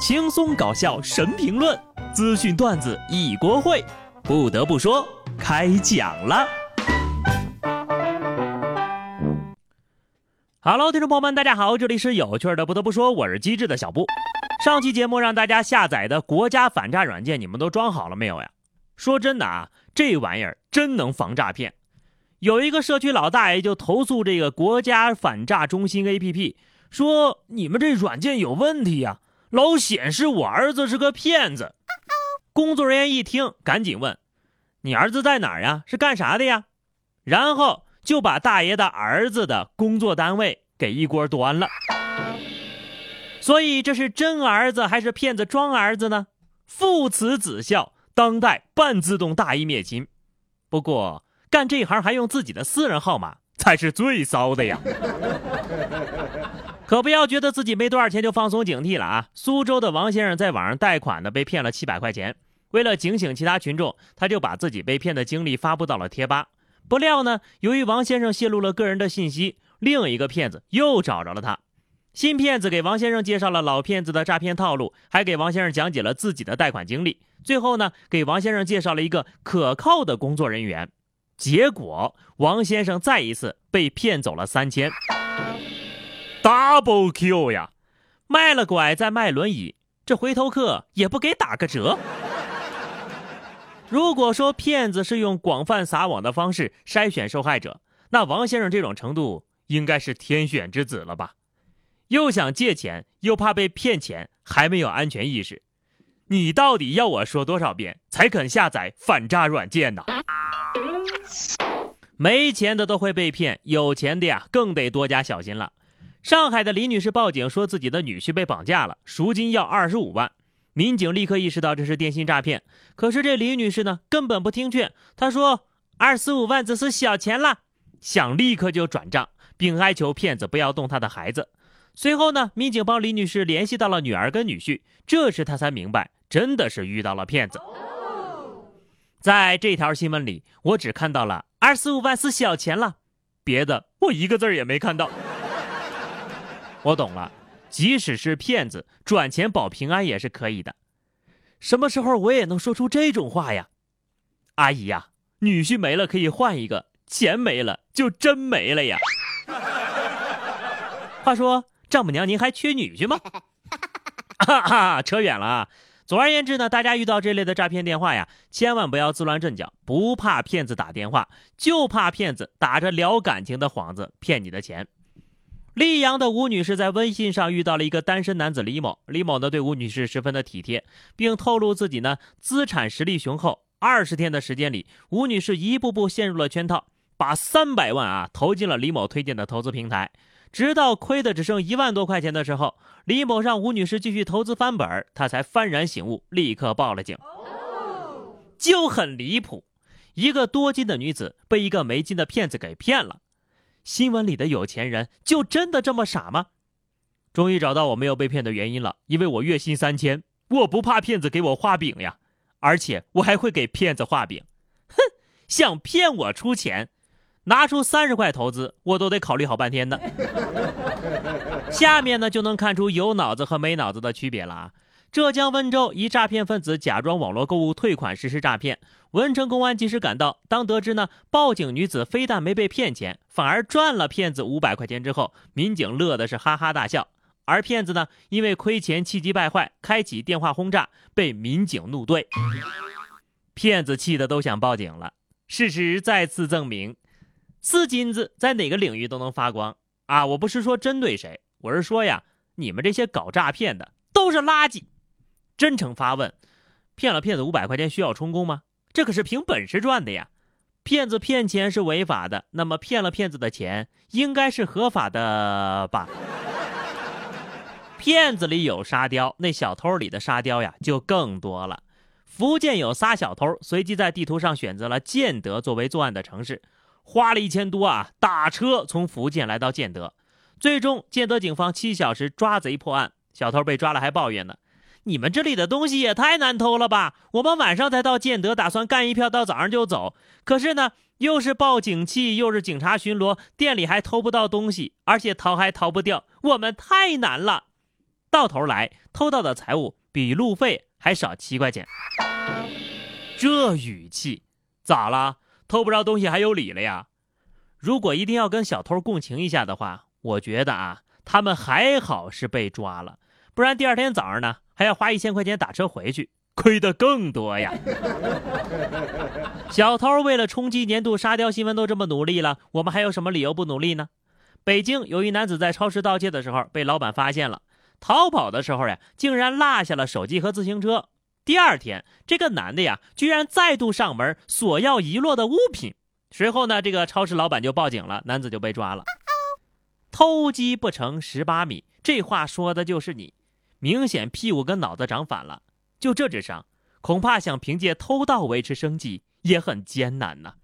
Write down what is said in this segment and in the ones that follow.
轻松搞笑神评论，资讯段子一锅烩。不得不说，开讲了。Hello，听众朋友们，大家好，这里是有趣的。不得不说，我是机智的小布。上期节目让大家下载的国家反诈软件，你们都装好了没有呀？说真的啊，这玩意儿真能防诈骗。有一个社区老大爷就投诉这个国家反诈中心 APP，说你们这软件有问题呀。老显示我儿子是个骗子，工作人员一听，赶紧问：“你儿子在哪儿呀？是干啥的呀？”然后就把大爷的儿子的工作单位给一锅端了。所以这是真儿子还是骗子装儿子呢？父慈子孝，当代半自动大义灭亲。不过干这行还用自己的私人号码，才是最骚的呀。可不要觉得自己没多少钱就放松警惕了啊！苏州的王先生在网上贷款呢，被骗了七百块钱。为了警醒其他群众，他就把自己被骗的经历发布到了贴吧。不料呢，由于王先生泄露了个人的信息，另一个骗子又找着了他。新骗子给王先生介绍了老骗子的诈骗套路，还给王先生讲解了自己的贷款经历。最后呢，给王先生介绍了一个可靠的工作人员。结果，王先生再一次被骗走了三千。Double Q 呀，卖了拐再卖轮椅，这回头客也不给打个折。如果说骗子是用广泛撒网的方式筛选受害者，那王先生这种程度应该是天选之子了吧？又想借钱，又怕被骗钱，还没有安全意识，你到底要我说多少遍才肯下载反诈软件呢？没钱的都会被骗，有钱的呀更得多加小心了。上海的李女士报警说自己的女婿被绑架了，赎金要二十五万。民警立刻意识到这是电信诈骗，可是这李女士呢根本不听劝，她说二十五万只是小钱了，想立刻就转账，并哀求骗子不要动她的孩子。随后呢，民警帮李女士联系到了女儿跟女婿，这时她才明白真的是遇到了骗子。在这条新闻里，我只看到了二十五万是小钱了，别的我一个字也没看到。我懂了，即使是骗子转钱保平安也是可以的。什么时候我也能说出这种话呀？阿姨呀，女婿没了可以换一个，钱没了就真没了呀。话说，丈母娘您还缺女婿吗？哈哈，扯远了啊。总而言之呢，大家遇到这类的诈骗电话呀，千万不要自乱阵脚，不怕骗子打电话，就怕骗子打着聊感情的幌子骗你的钱。溧阳的吴女士在微信上遇到了一个单身男子李某，李某呢对吴女士十分的体贴，并透露自己呢资产实力雄厚。二十天的时间里，吴女士一步步陷入了圈套，把三百万啊投进了李某推荐的投资平台，直到亏的只剩一万多块钱的时候，李某让吴女士继续投资翻本，她才幡然醒悟，立刻报了警。就很离谱，一个多金的女子被一个没金的骗子给骗了。新闻里的有钱人就真的这么傻吗？终于找到我没有被骗的原因了，因为我月薪三千，我不怕骗子给我画饼呀，而且我还会给骗子画饼。哼，想骗我出钱，拿出三十块投资，我都得考虑好半天的。下面呢就能看出有脑子和没脑子的区别了啊。浙江温州一诈骗分子假装网络购物退款实施诈骗，文成公安及时赶到。当得知呢报警女子非但没被骗钱，反而赚了骗子五百块钱之后，民警乐的是哈哈大笑。而骗子呢因为亏钱气急败坏，开启电话轰炸，被民警怒怼。骗子气得都想报警了。事实再次证明，四金子在哪个领域都能发光啊！我不是说针对谁，我是说呀，你们这些搞诈骗的都是垃圾。真诚发问：骗了骗子五百块钱需要充公吗？这可是凭本事赚的呀！骗子骗钱是违法的，那么骗了骗子的钱应该是合法的吧？骗子里有沙雕，那小偷里的沙雕呀就更多了。福建有仨小偷，随即在地图上选择了建德作为作案的城市，花了一千多啊，打车从福建来到建德，最终建德警方七小时抓贼破案，小偷被抓了还抱怨呢。你们这里的东西也太难偷了吧！我们晚上才到建德，打算干一票到早上就走。可是呢，又是报警器，又是警察巡逻，店里还偷不到东西，而且逃还逃不掉，我们太难了。到头来偷到的财物比路费还少七块钱。这语气咋了？偷不着东西还有理了呀？如果一定要跟小偷共情一下的话，我觉得啊，他们还好是被抓了，不然第二天早上呢还要花一千块钱打车回去，亏得更多呀。小偷为了冲击年度沙雕新闻都这么努力了，我们还有什么理由不努力呢？北京有一男子在超市盗窃的时候被老板发现了，逃跑的时候呀，竟然落下了手机和自行车。第二天，这个男的呀，居然再度上门索要遗落的物品。随后呢，这个超市老板就报警了，男子就被抓了。偷鸡不成蚀把米，这话说的就是你，明显屁股跟脑子长反了。就这智商，恐怕想凭借偷盗维持生计也很艰难呐。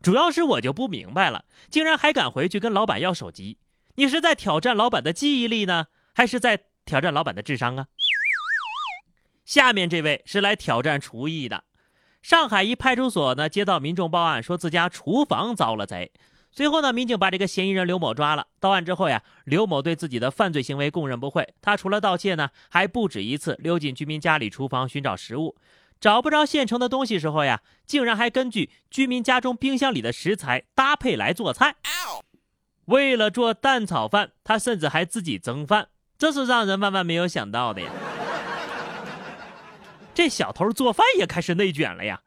主要是我就不明白了，竟然还敢回去跟老板要手机，你是在挑战老板的记忆力呢，还是在挑战老板的智商啊？下面这位是来挑战厨艺的。上海一派出所呢，接到民众报案，说自家厨房遭了贼。随后呢，民警把这个嫌疑人刘某抓了。到案之后呀，刘某对自己的犯罪行为供认不讳。他除了盗窃呢，还不止一次溜进居民家里厨房寻找食物，找不着现成的东西时候呀，竟然还根据居民家中冰箱里的食材搭配来做菜。为了做蛋炒饭，他甚至还自己蒸饭，这是让人万万没有想到的呀。这小偷做饭也开始内卷了呀！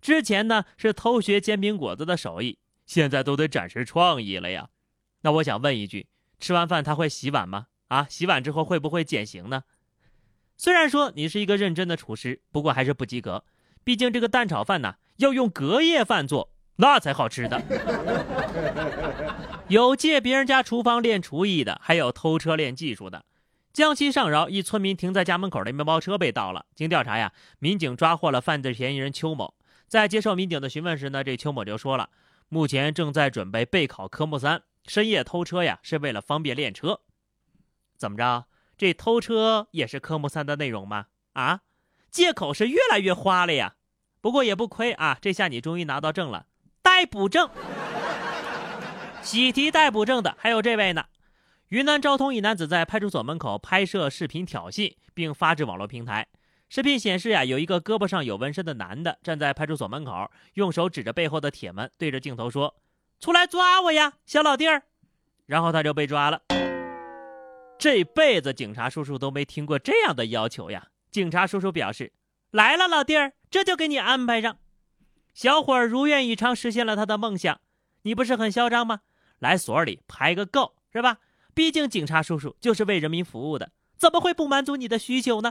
之前呢是偷学煎饼果子的手艺，现在都得展示创意了呀。那我想问一句：吃完饭他会洗碗吗？啊，洗碗之后会不会减刑呢？虽然说你是一个认真的厨师，不过还是不及格。毕竟这个蛋炒饭呢要用隔夜饭做，那才好吃的。有借别人家厨房练厨艺的，还有偷车练技术的。江西上饶一村民停在家门口的面包车被盗了。经调查呀，民警抓获了犯罪嫌疑人邱某。在接受民警的询问时呢，这邱某就说了，目前正在准备备考科目三，深夜偷车呀是为了方便练车。怎么着？这偷车也是科目三的内容吗？啊，借口是越来越花了呀。不过也不亏啊，这下你终于拿到证了，逮捕证。喜提逮捕证的还有这位呢。云南昭通一男子在派出所门口拍摄视频挑衅，并发至网络平台。视频显示呀，有一个胳膊上有纹身的男的站在派出所门口，用手指着背后的铁门，对着镜头说：“出来抓我呀，小老弟儿！”然后他就被抓了。这辈子警察叔叔都没听过这样的要求呀！警察叔叔表示：“来了，老弟儿，这就给你安排上。”小伙儿如愿以偿，实现了他的梦想。你不是很嚣张吗？来所里排个够，是吧？毕竟警察叔叔就是为人民服务的，怎么会不满足你的需求呢？